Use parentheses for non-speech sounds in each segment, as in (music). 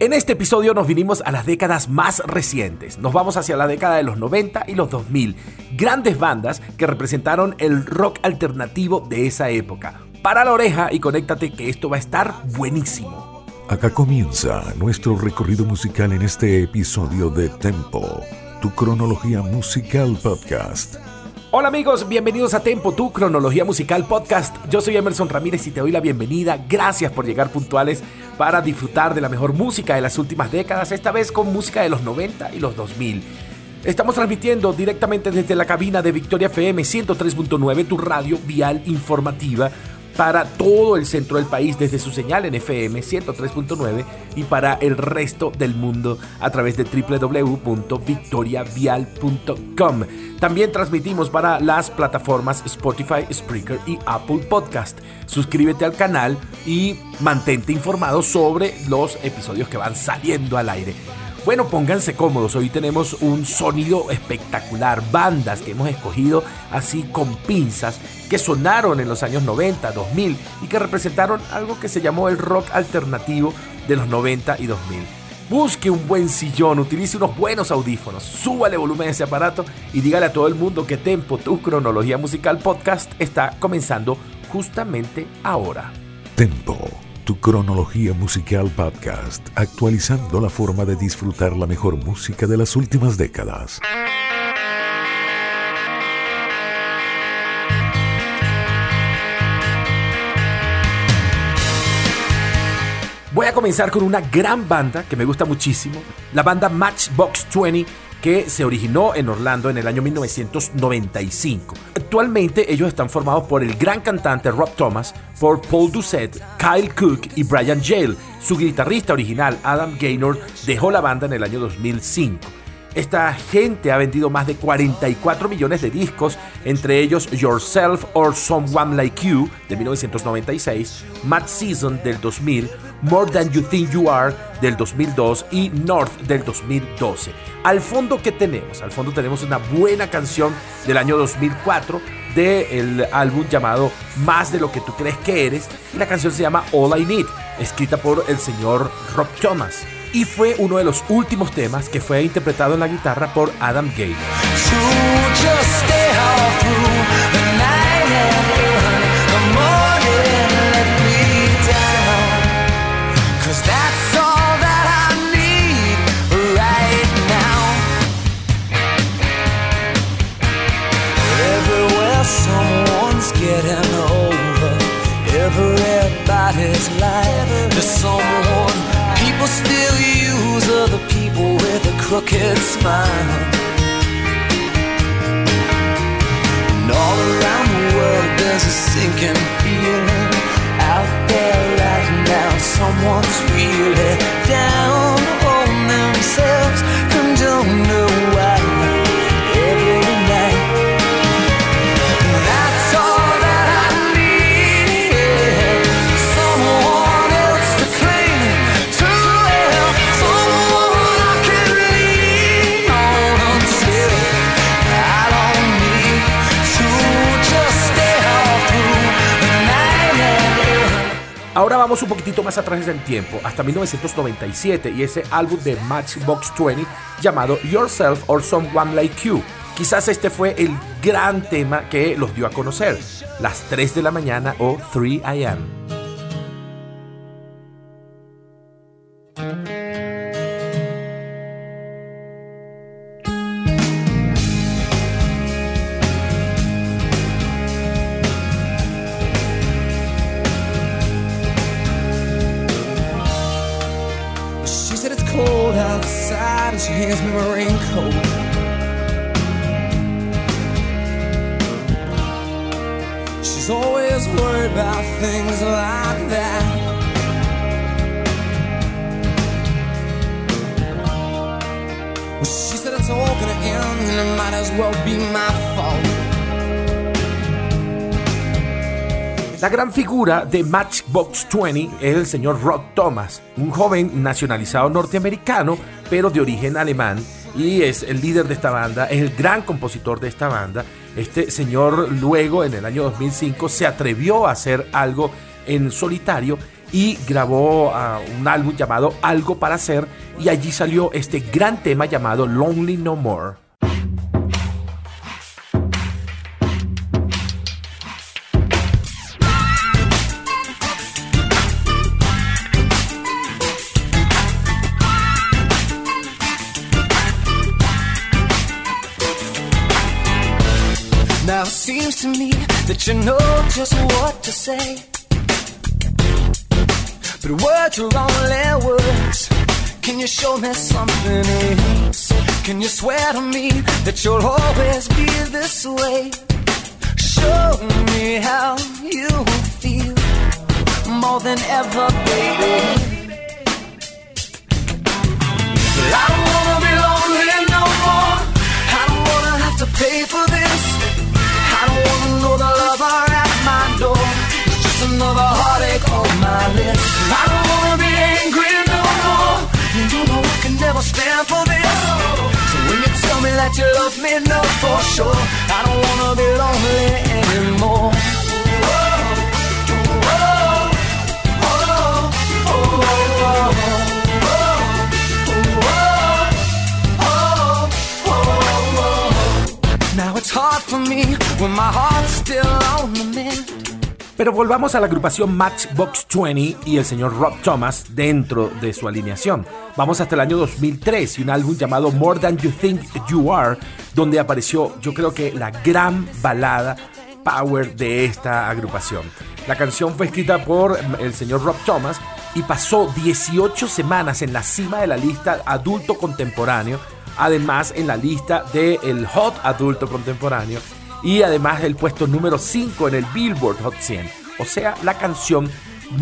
En este episodio nos vinimos a las décadas más recientes. Nos vamos hacia la década de los 90 y los 2000. Grandes bandas que representaron el rock alternativo de esa época. Para la oreja y conéctate que esto va a estar buenísimo. Acá comienza nuestro recorrido musical en este episodio de Tempo, tu cronología musical podcast. Hola amigos, bienvenidos a Tempo, tu cronología musical podcast. Yo soy Emerson Ramírez y te doy la bienvenida. Gracias por llegar puntuales para disfrutar de la mejor música de las últimas décadas, esta vez con música de los 90 y los 2000. Estamos transmitiendo directamente desde la cabina de Victoria FM 103.9, tu radio vial informativa para todo el centro del país desde su señal en FM 103.9 y para el resto del mundo a través de www.victoriavial.com. También transmitimos para las plataformas Spotify, Spreaker y Apple Podcast. Suscríbete al canal y mantente informado sobre los episodios que van saliendo al aire. Bueno, pónganse cómodos, hoy tenemos un sonido espectacular, bandas que hemos escogido así con pinzas, que sonaron en los años 90, 2000 y que representaron algo que se llamó el rock alternativo de los 90 y 2000. Busque un buen sillón, utilice unos buenos audífonos, súbale volumen a ese aparato y dígale a todo el mundo que Tempo, tu cronología musical podcast, está comenzando justamente ahora. Tempo tu cronología musical podcast, actualizando la forma de disfrutar la mejor música de las últimas décadas. Voy a comenzar con una gran banda que me gusta muchísimo, la banda Matchbox 20 que se originó en Orlando en el año 1995. Actualmente ellos están formados por el gran cantante Rob Thomas, por Paul Doucette, Kyle Cook y Brian Jale. Su guitarrista original Adam Gaynor dejó la banda en el año 2005. Esta gente ha vendido más de 44 millones de discos, entre ellos Yourself or Someone Like You de 1996, Mad Season del 2000, More Than You Think You Are del 2002 y North del 2012. Al fondo, ¿qué tenemos? Al fondo tenemos una buena canción del año 2004 del álbum llamado Más de lo que tú crees que eres y la canción se llama All I Need, escrita por el señor Rob Thomas y fue uno de los últimos temas que fue interpretado en la guitarra por Adam Gaynor. Crooked smile. And all around the world there's a sinking vamos un poquitito más atrás en el tiempo, hasta 1997 y ese álbum de Matchbox 20 llamado Yourself or Someone Like You. Quizás este fue el gran tema que los dio a conocer, las 3 de la mañana o 3 a.m. gran figura de Matchbox 20 es el señor Rob Thomas, un joven nacionalizado norteamericano, pero de origen alemán, y es el líder de esta banda, es el gran compositor de esta banda. Este señor luego, en el año 2005, se atrevió a hacer algo en solitario y grabó ah, un álbum llamado Algo para hacer y allí salió este gran tema llamado Lonely No More. To me that you know just what to say. But words are only words. Can you show me something else? Can you swear to me that you'll always be this way? Show me how you feel more than ever, baby. I don't wanna be lonely no more. I don't wanna have to pay for this. Know the lover at my door. It's just another heartache on my list. I don't wanna be angry no more. You know I can never stand for this. So when you tell me that you love me, know for sure. I don't wanna be lonely anymore. Oh, oh, oh, oh, oh. It's hard for me when my heart's still on the mend. Pero volvamos a la agrupación Matchbox 20 y el señor Rob Thomas dentro de su alineación. Vamos hasta el año 2003 y un álbum llamado More Than You Think You Are, donde apareció yo creo que la gran balada power de esta agrupación. La canción fue escrita por el señor Rob Thomas y pasó 18 semanas en la cima de la lista adulto contemporáneo, además en la lista del Hot Adulto Contemporáneo y además el puesto número 5 en el Billboard Hot 100, o sea, la canción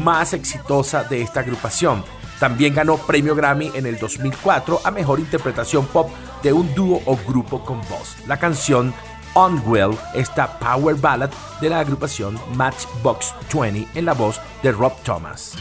más exitosa de esta agrupación. También ganó premio Grammy en el 2004 a mejor interpretación pop de un dúo o grupo con voz. La canción Unwell, esta power ballad de la agrupación Matchbox 20 en la voz de Rob Thomas.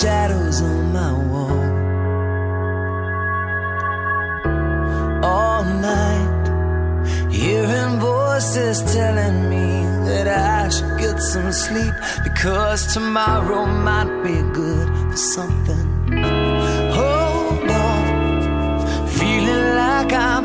Shadows on my wall. All night, hearing voices telling me that I should get some sleep because tomorrow might be good for something. Hold on, feeling like I'm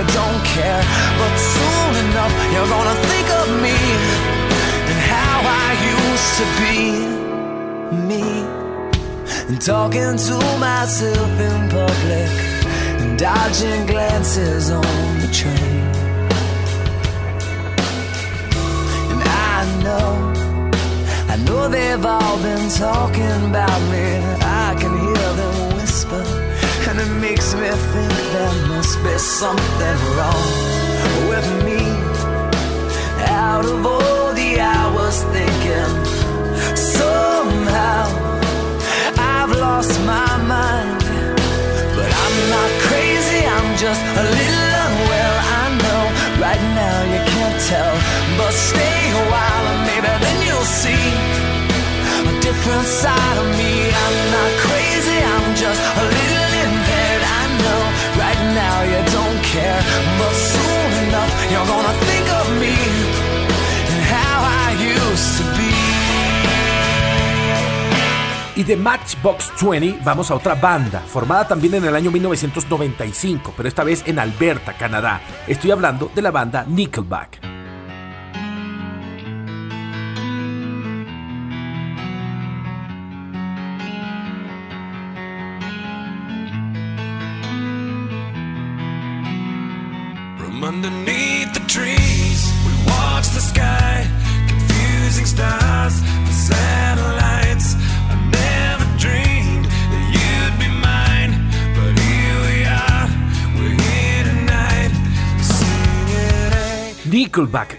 you don't care, but soon enough you're gonna think of me and how I used to be me and talking to myself in public and dodging glances on the train. And I know, I know they've all been talking about me. Makes me think there must be something wrong with me. Out of all the hours thinking, somehow I've lost my mind. But I'm not crazy, I'm just a little unwell. I know right now you can't tell, but stay a while and maybe then you'll see a different side of me. I'm not crazy, I'm just a little now you don't care, but soon enough you're gonna think of me and how I used to be. Y de Matchbox 20 vamos a otra banda, formada también en el año 1995, pero esta vez en Alberta, Canadá. Estoy hablando de la banda Nickelback.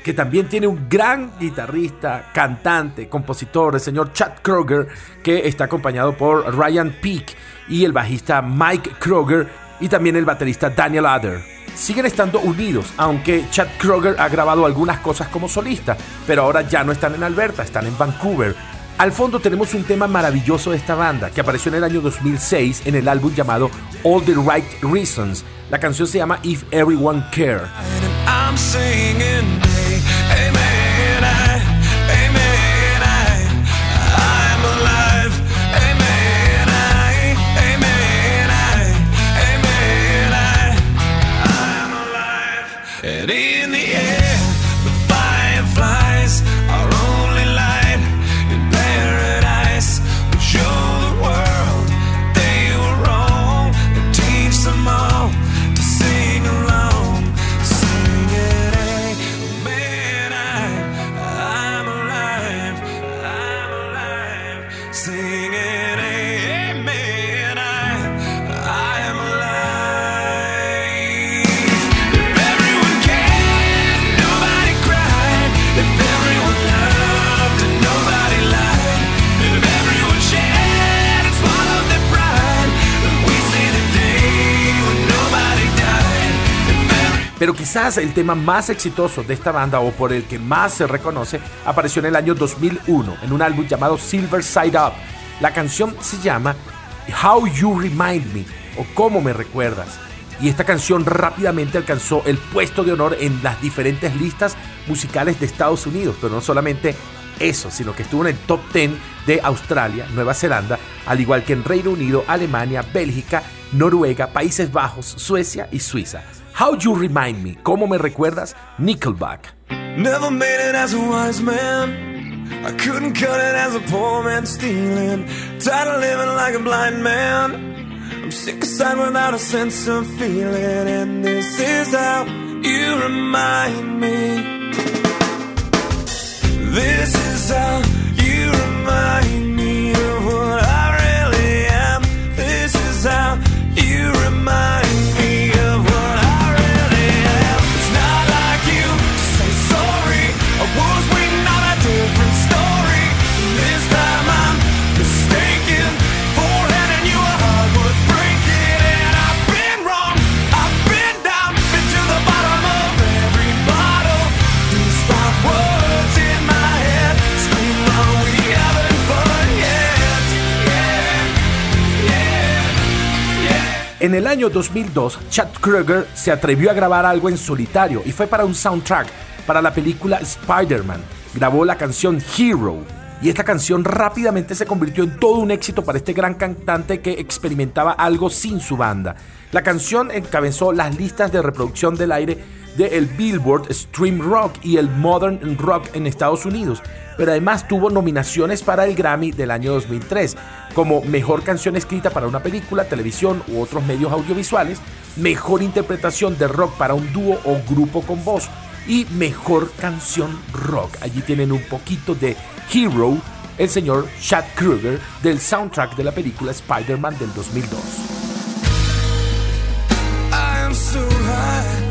Que también tiene un gran guitarrista, cantante, compositor, el señor Chad Kroger, que está acompañado por Ryan Peake y el bajista Mike Kroger y también el baterista Daniel Adder. Siguen estando unidos, aunque Chad Kroger ha grabado algunas cosas como solista, pero ahora ya no están en Alberta, están en Vancouver. Al fondo tenemos un tema maravilloso de esta banda que apareció en el año 2006 en el álbum llamado All the Right Reasons. La canción se llama If Everyone Care. Pero quizás el tema más exitoso de esta banda o por el que más se reconoce apareció en el año 2001 en un álbum llamado Silver Side Up. La canción se llama How You Remind Me o Cómo Me Recuerdas. Y esta canción rápidamente alcanzó el puesto de honor en las diferentes listas musicales de Estados Unidos, pero no solamente eso, sino que estuvo en el top 10 de Australia, Nueva Zelanda, al igual que en Reino Unido, Alemania, Bélgica, Noruega, Países Bajos, Suecia y Suiza. How You Remind Me, ¿cómo me recuerdas? Nickelback. Never made it as a wise man. I couldn't cut it as a poor man stealing. Tired of living like a blind man. I'm sick aside without a sense of feeling. And this is how you remind me. This is how you remind me of what I really am. This is how you En el año 2002, Chad Kroeger se atrevió a grabar algo en solitario y fue para un soundtrack para la película Spider-Man. Grabó la canción Hero. Y esta canción rápidamente se convirtió en todo un éxito para este gran cantante que experimentaba algo sin su banda. La canción encabezó las listas de reproducción del aire de el Billboard Stream Rock y el Modern Rock en Estados Unidos, pero además tuvo nominaciones para el Grammy del año 2003, como Mejor Canción Escrita para una película, televisión u otros medios audiovisuales, Mejor Interpretación de Rock para un dúo o grupo con voz y Mejor Canción Rock. Allí tienen un poquito de Hero, el señor Chad Kruger del soundtrack de la película Spider-Man del 2002. I am so high,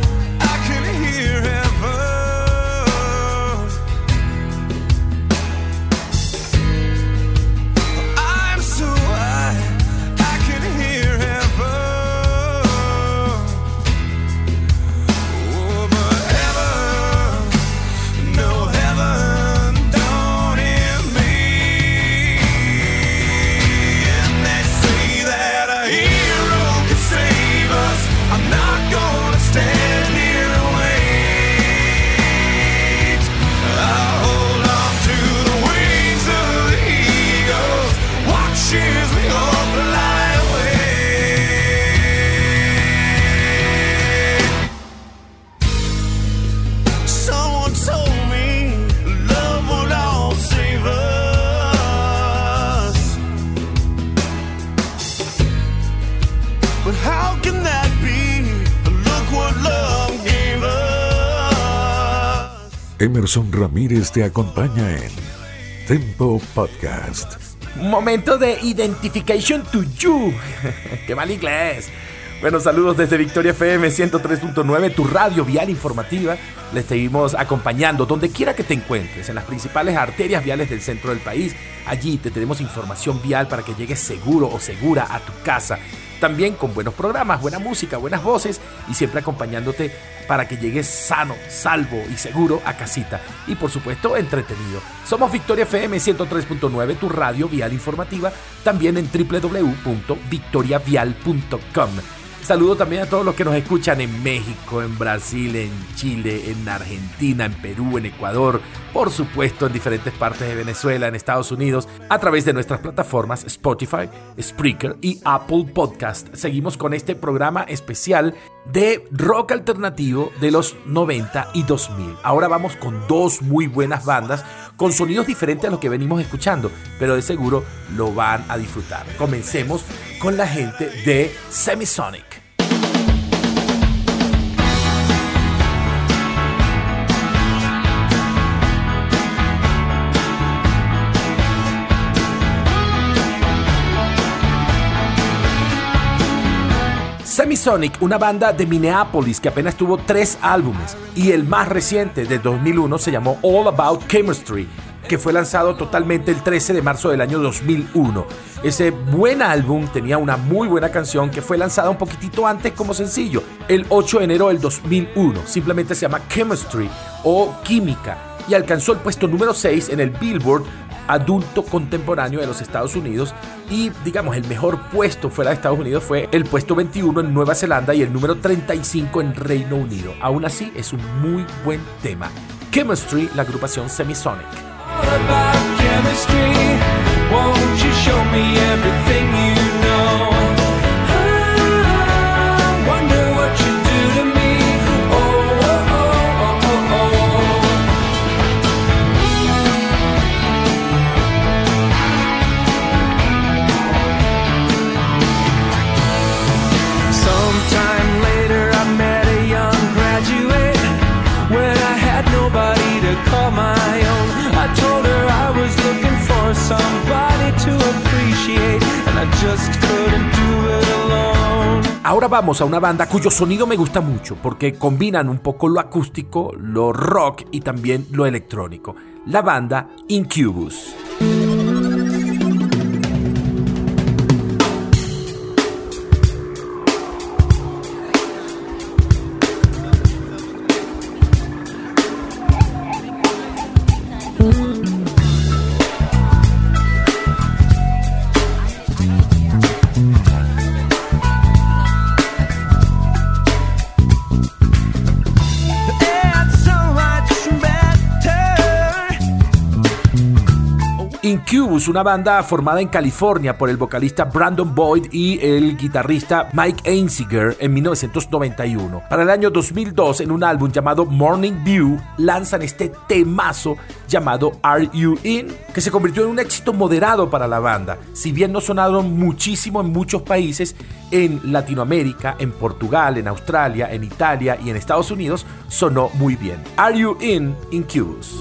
Emerson Ramírez te acompaña en Tempo Podcast. Momento de Identification to You. (laughs) ¡Qué mal inglés! Bueno, saludos desde Victoria FM 103.9, tu radio vial informativa. Les seguimos acompañando donde quiera que te encuentres, en las principales arterias viales del centro del país. Allí te tenemos información vial para que llegues seguro o segura a tu casa. También con buenos programas, buena música, buenas voces y siempre acompañándote para que llegues sano, salvo y seguro a casita. Y por supuesto, entretenido. Somos Victoria FM 103.9, tu radio vial informativa, también en www.victoriavial.com. Saludo también a todos los que nos escuchan en México, en Brasil, en Chile, en Argentina, en Perú, en Ecuador, por supuesto en diferentes partes de Venezuela, en Estados Unidos, a través de nuestras plataformas Spotify, Spreaker y Apple Podcast. Seguimos con este programa especial de rock alternativo de los 90 y 2000. Ahora vamos con dos muy buenas bandas con sonidos diferentes a los que venimos escuchando, pero de seguro lo van a disfrutar. Comencemos con la gente de Semisonic. Semisonic, una banda de Minneapolis que apenas tuvo tres álbumes y el más reciente de 2001 se llamó All About Chemistry, que fue lanzado totalmente el 13 de marzo del año 2001. Ese buen álbum tenía una muy buena canción que fue lanzada un poquitito antes como sencillo, el 8 de enero del 2001. Simplemente se llama Chemistry o Química y alcanzó el puesto número 6 en el Billboard adulto contemporáneo de los Estados Unidos y digamos el mejor puesto fuera de Estados Unidos fue el puesto 21 en Nueva Zelanda y el número 35 en Reino Unido. Aún así es un muy buen tema. Chemistry, la agrupación Semisonic. Ahora vamos a una banda cuyo sonido me gusta mucho porque combinan un poco lo acústico, lo rock y también lo electrónico. La banda Incubus. Incubus, una banda formada en California por el vocalista Brandon Boyd y el guitarrista Mike Einziger en 1991. Para el año 2002, en un álbum llamado Morning View, lanzan este temazo llamado Are You In, que se convirtió en un éxito moderado para la banda. Si bien no sonaron muchísimo en muchos países, en Latinoamérica, en Portugal, en Australia, en Italia y en Estados Unidos, sonó muy bien. Are You In Incubus.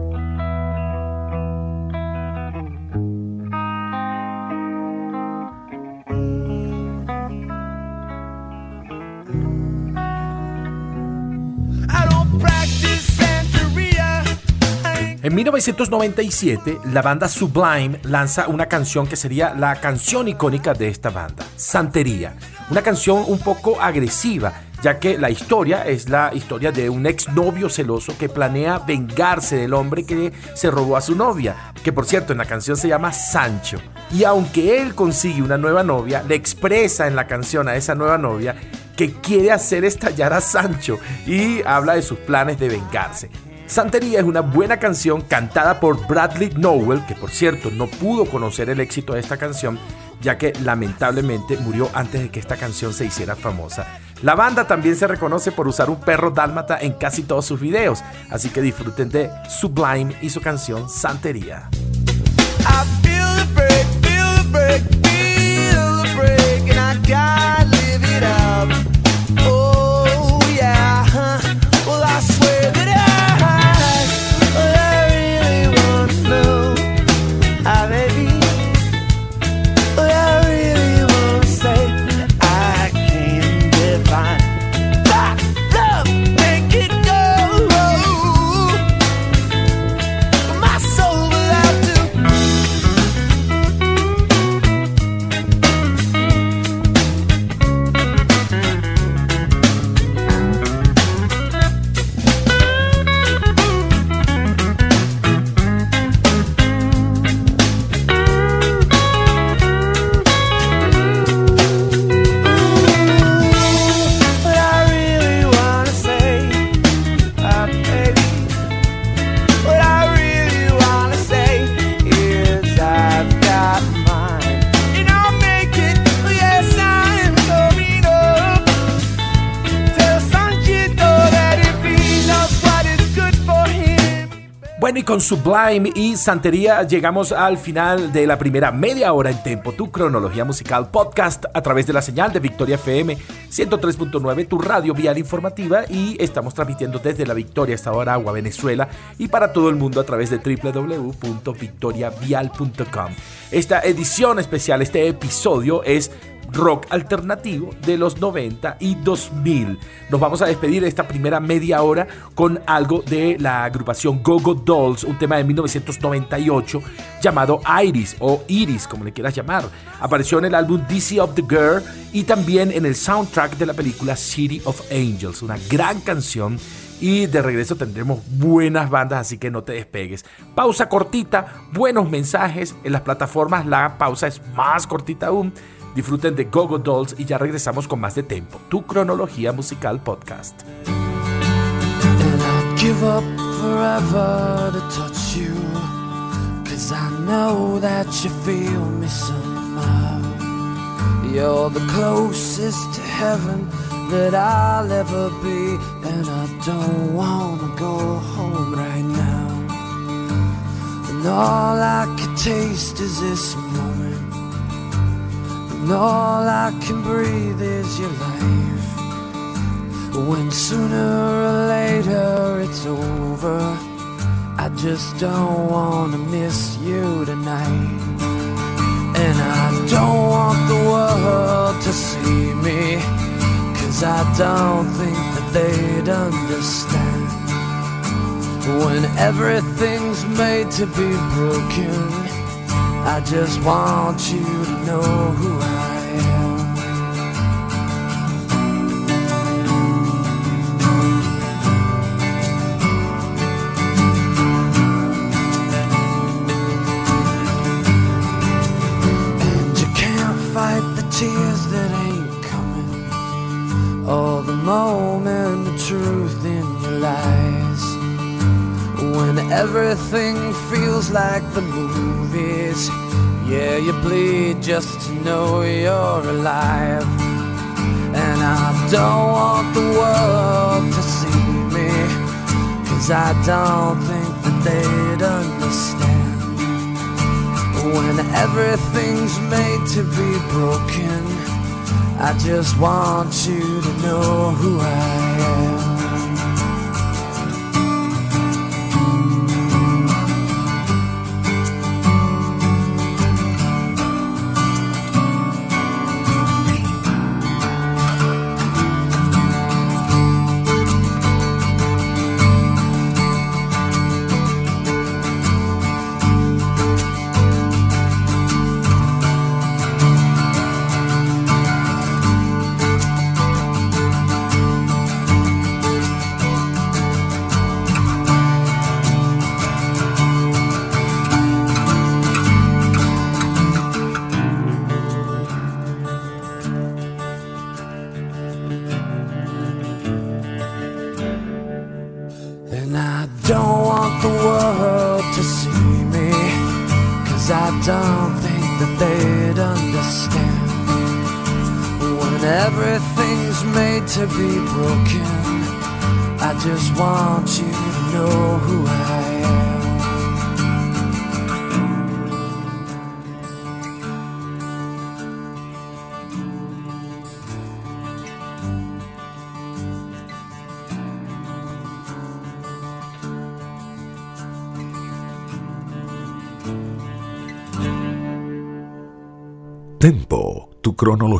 En 1997, la banda Sublime lanza una canción que sería la canción icónica de esta banda, Santería. Una canción un poco agresiva, ya que la historia es la historia de un exnovio celoso que planea vengarse del hombre que se robó a su novia, que por cierto en la canción se llama Sancho. Y aunque él consigue una nueva novia, le expresa en la canción a esa nueva novia que quiere hacer estallar a Sancho y habla de sus planes de vengarse. Santería es una buena canción cantada por Bradley Nowell, que por cierto no pudo conocer el éxito de esta canción, ya que lamentablemente murió antes de que esta canción se hiciera famosa. La banda también se reconoce por usar un perro dálmata en casi todos sus videos, así que disfruten de Sublime y su canción Santería. Sublime y Santería llegamos al final de la primera media hora en Tempo, tu cronología musical podcast a través de la señal de Victoria FM 103.9, tu radio vial informativa y estamos transmitiendo desde la Victoria, Estado Aragua, Venezuela y para todo el mundo a través de www.victoriavial.com. Esta edición especial, este episodio es rock alternativo de los 90 y 2000. Nos vamos a despedir de esta primera media hora con algo de la agrupación Gogo Dolls, un tema de 1998 llamado Iris o Iris, como le quieras llamar. Apareció en el álbum DC of the Girl y también en el soundtrack de la película City of Angels, una gran canción y de regreso tendremos buenas bandas, así que no te despegues. Pausa cortita, buenos mensajes. En las plataformas la pausa es más cortita aún. Disfruten de Gogo Dolls y ya regresamos con más de Tempo, tu cronología musical podcast. And I'd give up forever to touch you, cause I know that you feel me somehow. You're the closest to heaven that I'll ever be, and I don't wanna go home right now. And all I can taste is this moment. All I can breathe is your life. When sooner or later it's over, I just don't wanna miss you tonight. And I don't want the world to see me, cause I don't think that they'd understand. When everything's made to be broken. I just want you to who I am. And you can't fight the tears that ain't coming, or the moment, the truth in your lies. When everything feels like the movies, yeah, you bleed just to know you're alive. And I don't want the world to see me, cause I don't think that they'd understand. When everything's made to be broken, I just want you to know who I am.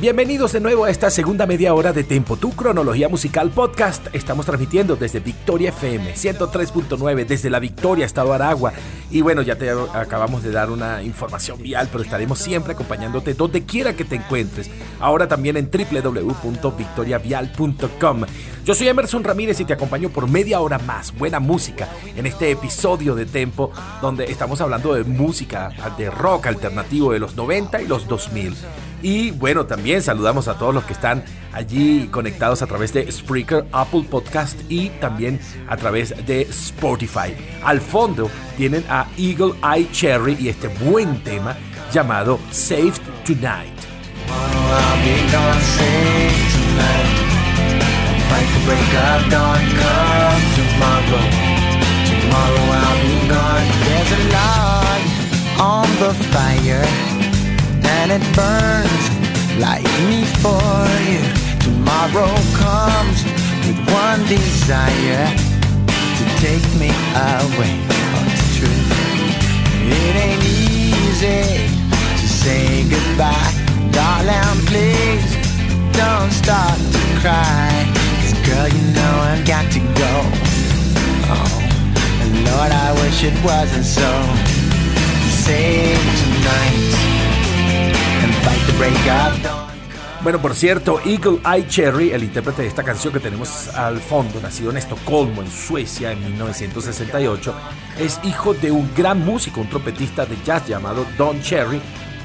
Bienvenidos de nuevo a esta segunda media hora de Tempo, tu cronología musical podcast. Estamos transmitiendo desde Victoria FM 103.9, desde la Victoria, Estado Aragua. Y bueno, ya te acabamos de dar una información vial, pero estaremos siempre acompañándote donde quiera que te encuentres. Ahora también en www.victoriavial.com. Yo soy Emerson Ramírez y te acompaño por media hora más. Buena música en este episodio de Tempo, donde estamos hablando de música de rock alternativo de los 90 y los 2000. Y bueno, también saludamos a todos los que están allí conectados a través de Spreaker, Apple Podcast y también a través de Spotify. Al fondo tienen a Eagle Eye Cherry y este buen tema llamado Saved Tonight. On the fire. and it burns like me for you. Tomorrow comes with one desire to take me away. But it's true, it ain't easy to say goodbye, darling. Please don't start to cry, girl, you know I've got go. Oh, and Lord, I wish it wasn't so. Save tonight. Bueno, por cierto, Eagle Eye Cherry, el intérprete de esta canción que tenemos al fondo, nacido en Estocolmo, en Suecia, en 1968, es hijo de un gran músico, un trompetista de jazz llamado Don Cherry,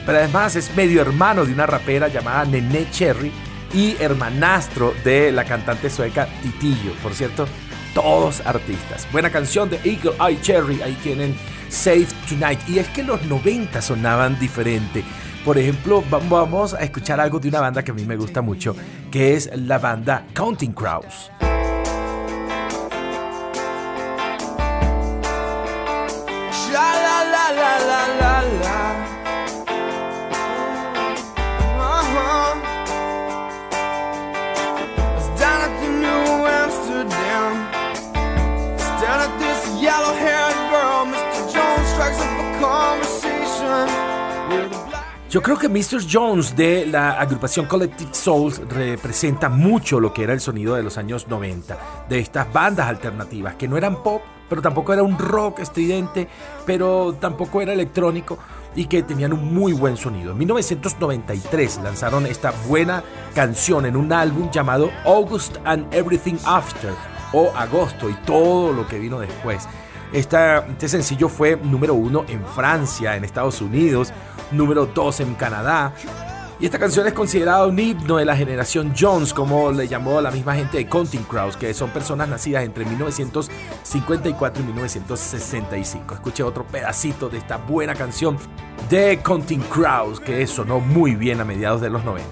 pero además es medio hermano de una rapera llamada Nene Cherry y hermanastro de la cantante sueca Titillo. Por cierto, todos artistas. Buena canción de Eagle Eye Cherry, ahí tienen Save Tonight. Y es que los 90 sonaban diferente. Por ejemplo, vamos a escuchar algo de una banda que a mí me gusta mucho, que es la banda Counting Crows. Yo creo que Mr. Jones de la agrupación Collective Souls representa mucho lo que era el sonido de los años 90, de estas bandas alternativas, que no eran pop, pero tampoco era un rock estridente, pero tampoco era electrónico y que tenían un muy buen sonido. En 1993 lanzaron esta buena canción en un álbum llamado August and Everything After, o Agosto y todo lo que vino después. este sencillo fue número uno en Francia, en Estados Unidos, número 2 en Canadá. Y esta canción es considerada un himno de la generación Jones, como le llamó la misma gente de Counting Crows, que son personas nacidas entre 1954 y 1965. Escuché otro pedacito de esta buena canción de Counting Crows, que sonó muy bien a mediados de los 90.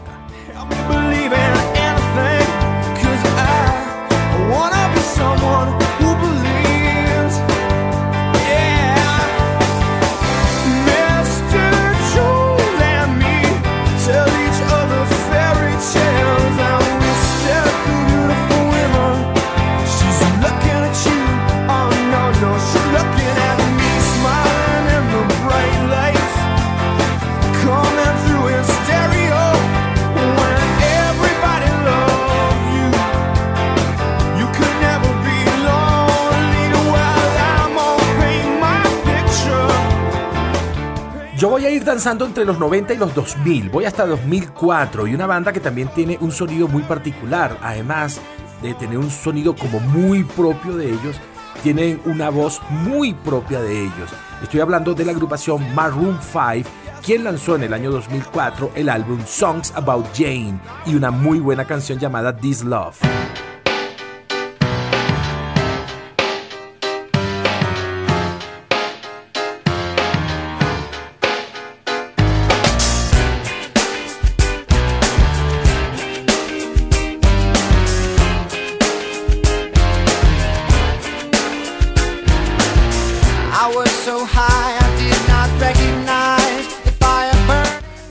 Yo voy a ir danzando entre los 90 y los 2000, voy hasta 2004 y una banda que también tiene un sonido muy particular, además de tener un sonido como muy propio de ellos, tienen una voz muy propia de ellos. Estoy hablando de la agrupación Maroon 5, quien lanzó en el año 2004 el álbum Songs About Jane y una muy buena canción llamada This Love.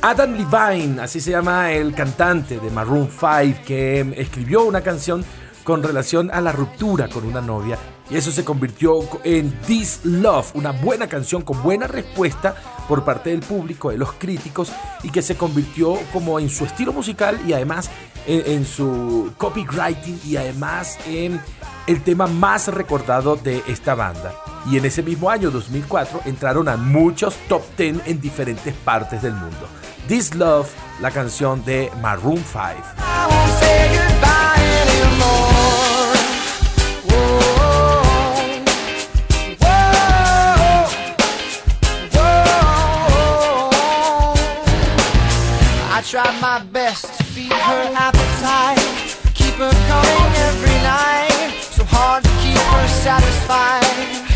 Adam Levine, así se llama el cantante de Maroon 5, que escribió una canción con relación a la ruptura con una novia y eso se convirtió en This Love, una buena canción con buena respuesta por parte del público, de los críticos y que se convirtió como en su estilo musical y además en, en su copywriting y además en el tema más recordado de esta banda. Y en ese mismo año 2004 entraron a muchos top 10 en diferentes partes del mundo. This Love, la canción de Maroon 5. tried my best to feed her appetite, keep her coming every night. So hard to keep her satisfied.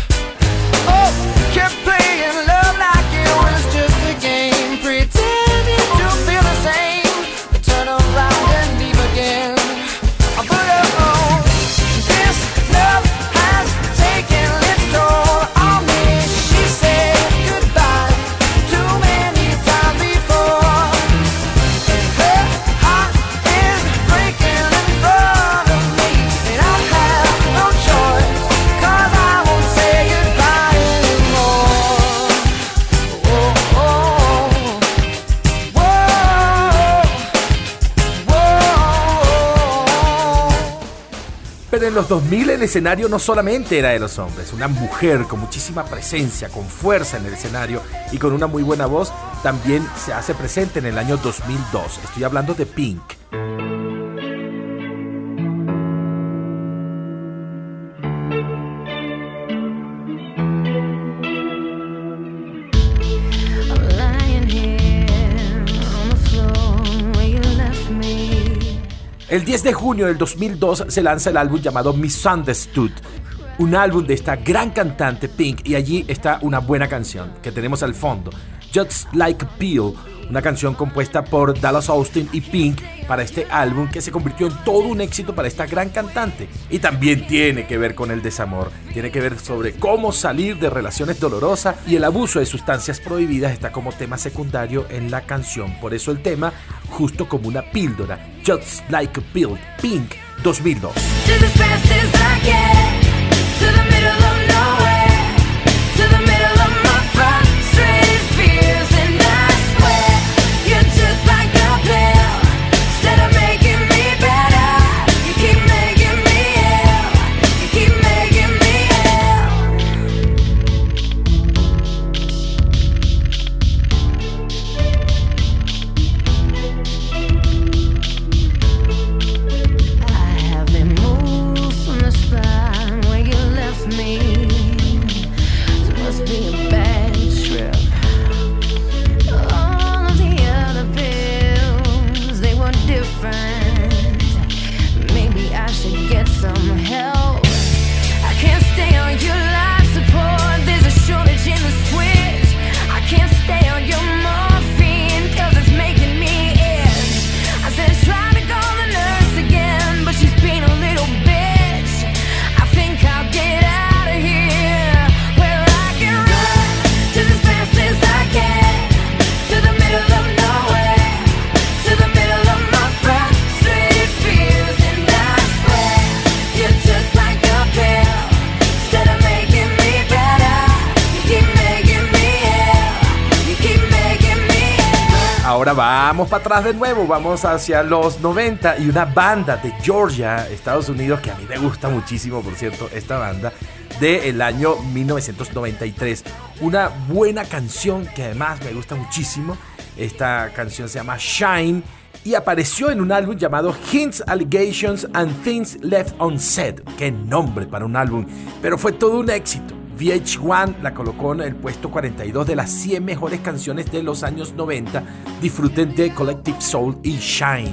En los 2000 el escenario no solamente era de los hombres, una mujer con muchísima presencia, con fuerza en el escenario y con una muy buena voz también se hace presente en el año 2002. Estoy hablando de Pink. El 10 de junio del 2002 se lanza el álbum llamado Misunderstood, un álbum de esta gran cantante Pink y allí está una buena canción que tenemos al fondo, Just Like Pill, una canción compuesta por Dallas Austin y Pink para este álbum que se convirtió en todo un éxito para esta gran cantante. Y también tiene que ver con el desamor, tiene que ver sobre cómo salir de relaciones dolorosas y el abuso de sustancias prohibidas está como tema secundario en la canción, por eso el tema justo como una píldora, Just Like a Pill, Pink 2002. Vamos para atrás de nuevo, vamos hacia los 90 y una banda de Georgia, Estados Unidos, que a mí me gusta muchísimo, por cierto, esta banda, del año 1993. Una buena canción que además me gusta muchísimo. Esta canción se llama Shine y apareció en un álbum llamado Hints, Allegations and Things Left Unsaid. Qué nombre para un álbum, pero fue todo un éxito. VH1 la colocó en el puesto 42 de las 100 mejores canciones de los años 90. Disfruten de Collective Soul y Shine.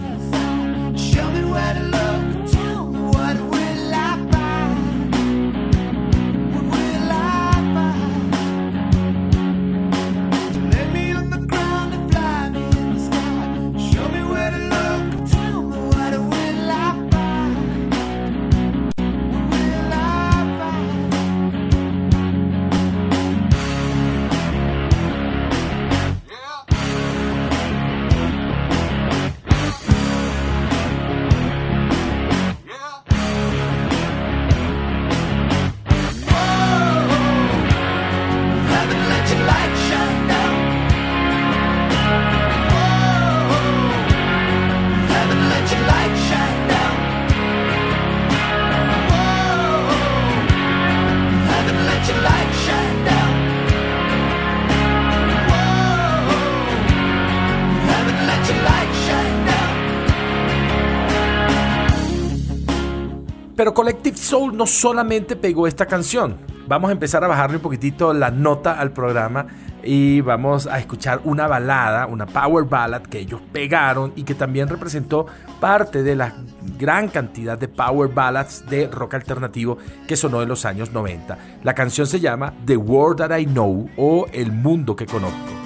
No solamente pegó esta canción. Vamos a empezar a bajarle un poquitito la nota al programa y vamos a escuchar una balada, una power ballad que ellos pegaron y que también representó parte de la gran cantidad de power ballads de rock alternativo que sonó en los años 90. La canción se llama The World That I Know o El Mundo que Conozco.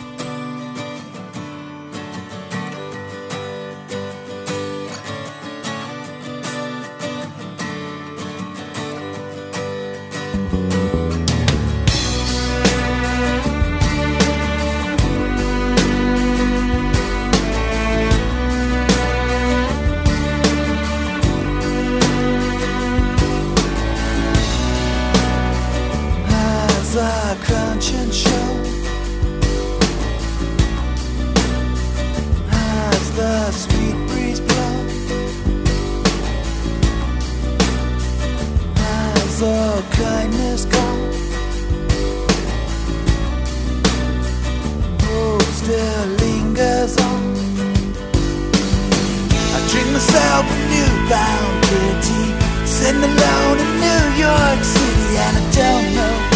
Show As the sweet breeze blow As all kindness gone Hope still lingers on. I drink myself a newfound pity Sitting alone in New York City And I don't know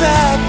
the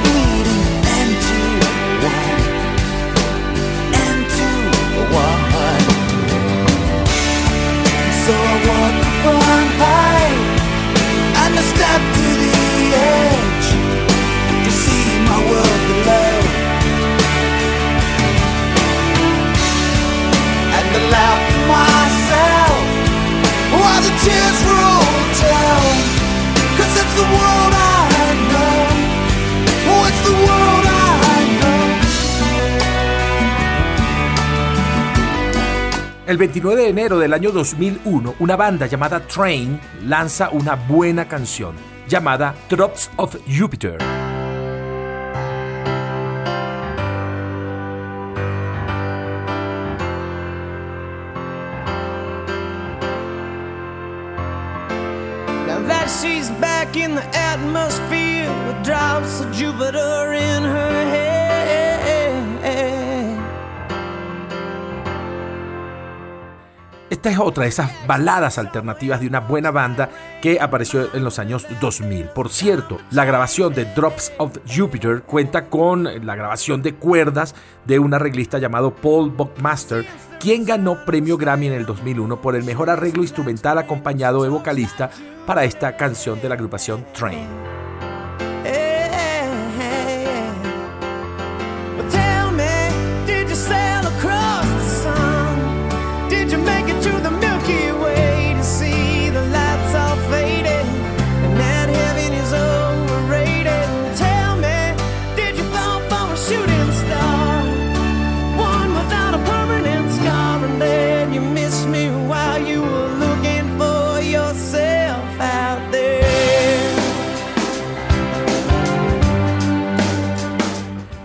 El 29 de enero del año 2001, una banda llamada Train lanza una buena canción llamada Drops of Jupiter. Drops Jupiter in her head. Esta es otra de esas baladas alternativas de una buena banda que apareció en los años 2000. Por cierto, la grabación de Drops of Jupiter cuenta con la grabación de cuerdas de un arreglista llamado Paul Buckmaster, quien ganó premio Grammy en el 2001 por el mejor arreglo instrumental acompañado de vocalista para esta canción de la agrupación Train.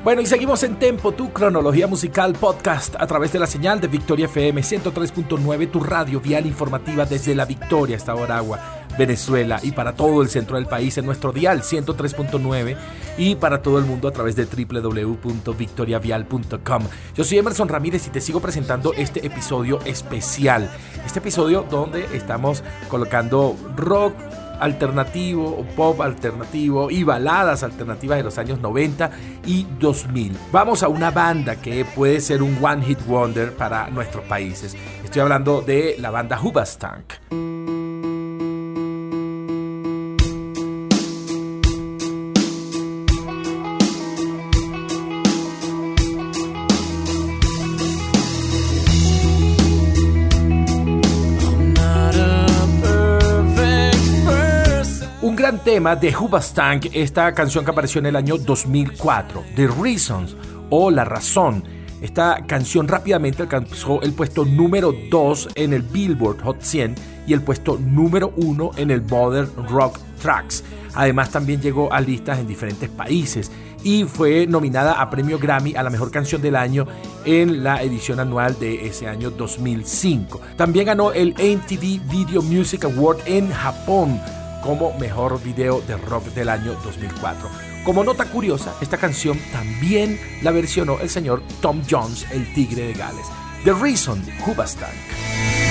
Bueno, y seguimos en Tempo, tu cronología musical podcast a través de la señal de Victoria FM 103.9, tu radio vial informativa desde la Victoria hasta Aragua, Venezuela y para todo el centro del país en nuestro dial 103.9 y para todo el mundo a través de www.victoriavial.com. Yo soy Emerson Ramírez y te sigo presentando este episodio especial. Este episodio donde estamos colocando rock alternativo o pop alternativo y baladas alternativas de los años 90 y 2000. Vamos a una banda que puede ser un one hit wonder para nuestros países. Estoy hablando de la banda Hubastank. Tema de Hubastank, esta canción que apareció en el año 2004, The Reasons o La Razón. Esta canción rápidamente alcanzó el puesto número 2 en el Billboard Hot 100 y el puesto número 1 en el Modern Rock Tracks. Además también llegó a listas en diferentes países y fue nominada a premio Grammy a la mejor canción del año en la edición anual de ese año 2005. También ganó el MTV Video Music Award en Japón como mejor video de rock del año 2004. Como nota curiosa, esta canción también la versionó el señor Tom Jones, el tigre de Gales. The Reason, Hubastank.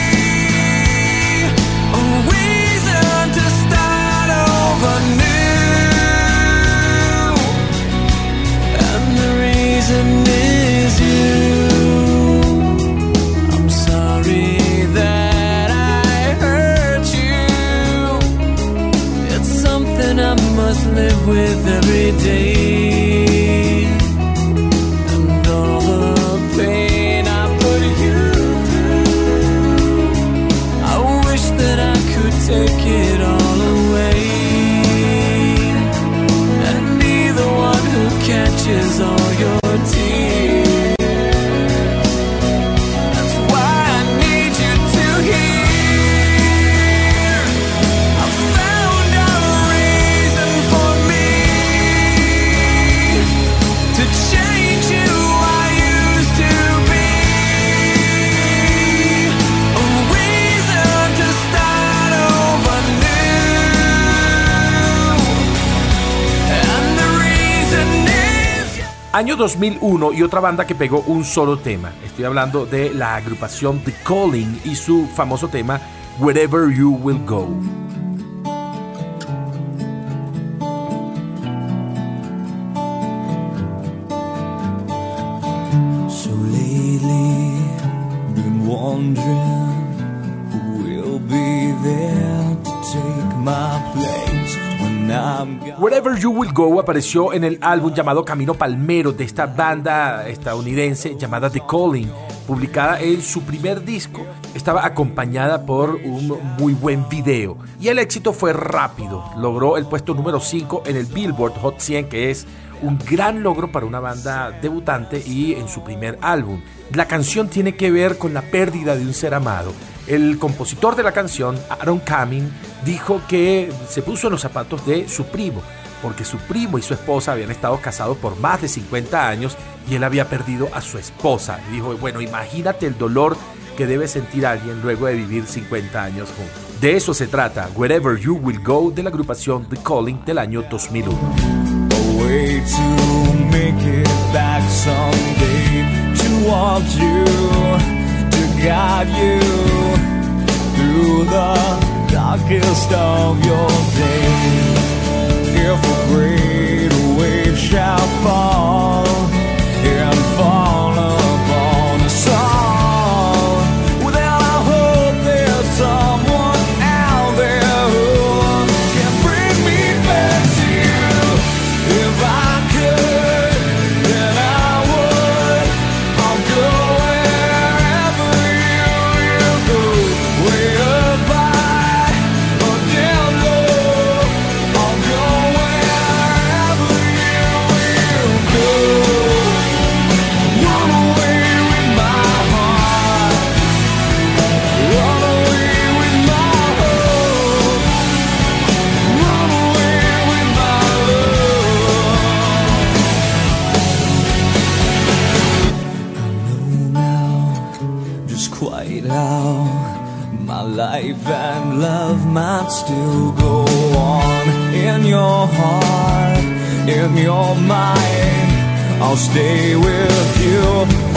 2001 y otra banda que pegó un solo tema. Estoy hablando de la agrupación The Calling y su famoso tema Wherever You Will Go. Go apareció en el álbum llamado Camino Palmero de esta banda estadounidense llamada The Calling, publicada en su primer disco. Estaba acompañada por un muy buen video y el éxito fue rápido. Logró el puesto número 5 en el Billboard Hot 100, que es un gran logro para una banda debutante y en su primer álbum. La canción tiene que ver con la pérdida de un ser amado. El compositor de la canción, Aaron Cumming, dijo que se puso en los zapatos de su primo, porque su primo y su esposa habían estado casados por más de 50 años y él había perdido a su esposa. Dijo, bueno, imagínate el dolor que debe sentir alguien luego de vivir 50 años juntos. De eso se trata Wherever You Will Go de la agrupación The Calling del año 2001. a way to make it back someday to want you to guide you darkest of your days. fearful great wave shall fall. and fall. Might still go on in your heart, in your mind. I'll stay with you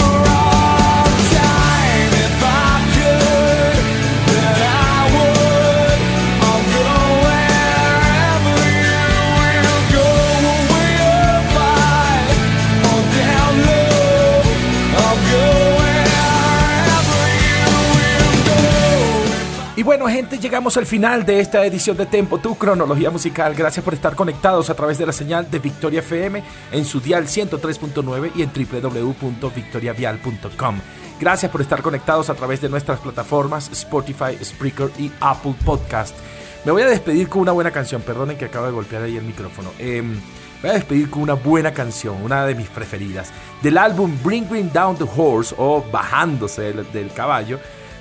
bueno, gente, llegamos al final de esta edición de Tempo, tu cronología musical. Gracias por estar conectados a través de la señal de Victoria FM en su dial 103.9 y en www.victoriavial.com. Gracias por estar conectados a través de nuestras plataformas Spotify, Spreaker y Apple Podcast. Me voy a despedir con una buena canción. Perdonen que acabo de golpear ahí el micrófono. Em, voy a despedir con una buena canción, una de mis preferidas. Del álbum Bring Bring Down the Horse o Bajándose del caballo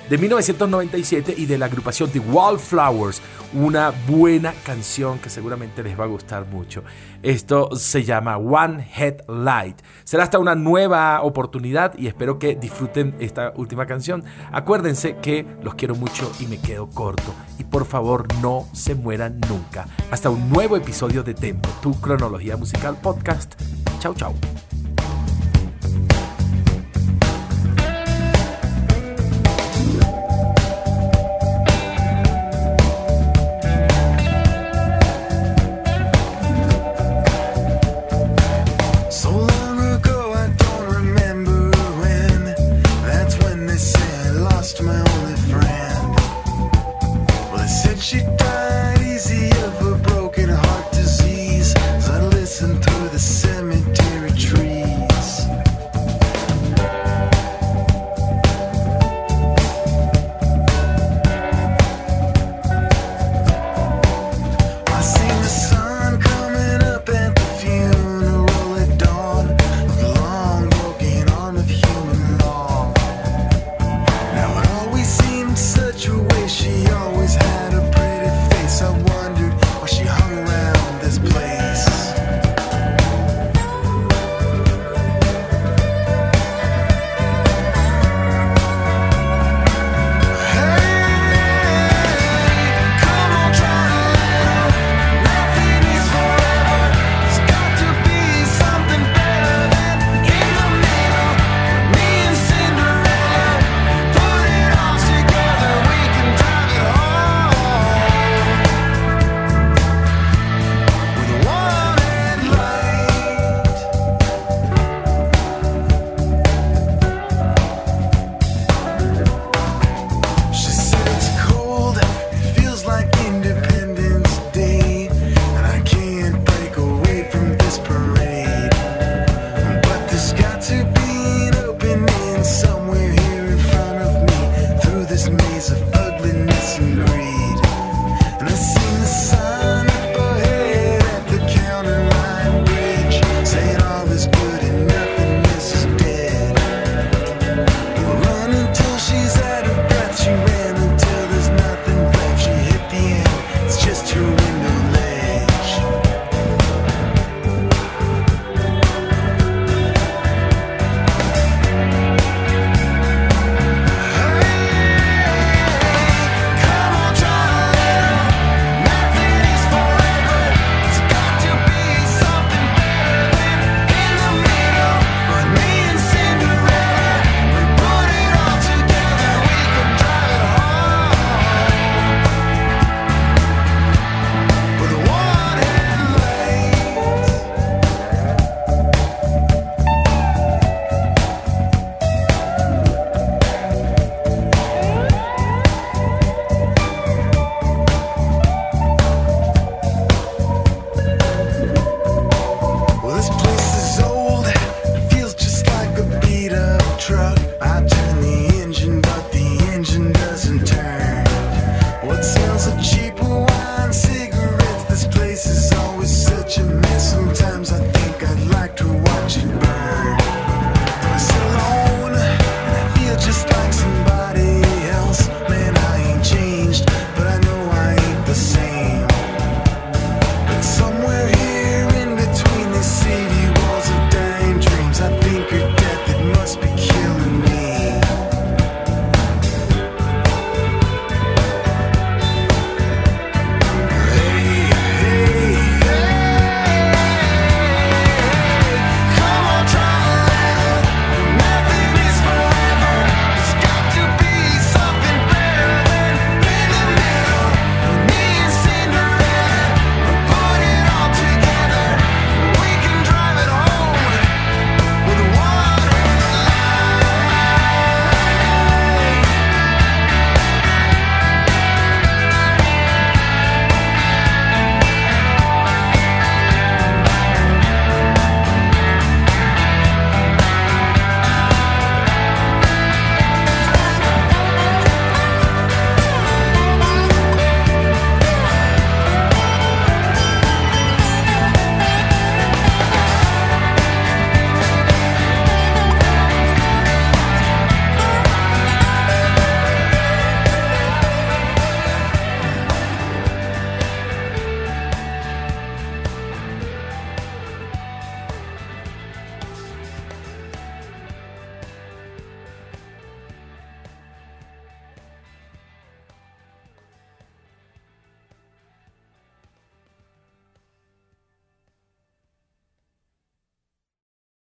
de 1997 y de la agrupación The Wallflowers, una buena canción que seguramente les va a gustar mucho. Esto se llama One Headlight. Será hasta una nueva oportunidad y espero que disfruten esta última canción. Acuérdense que los quiero mucho y me quedo corto. Y por favor no se mueran nunca. Hasta un nuevo episodio de Tempo, tu cronología musical podcast. Chau, chau.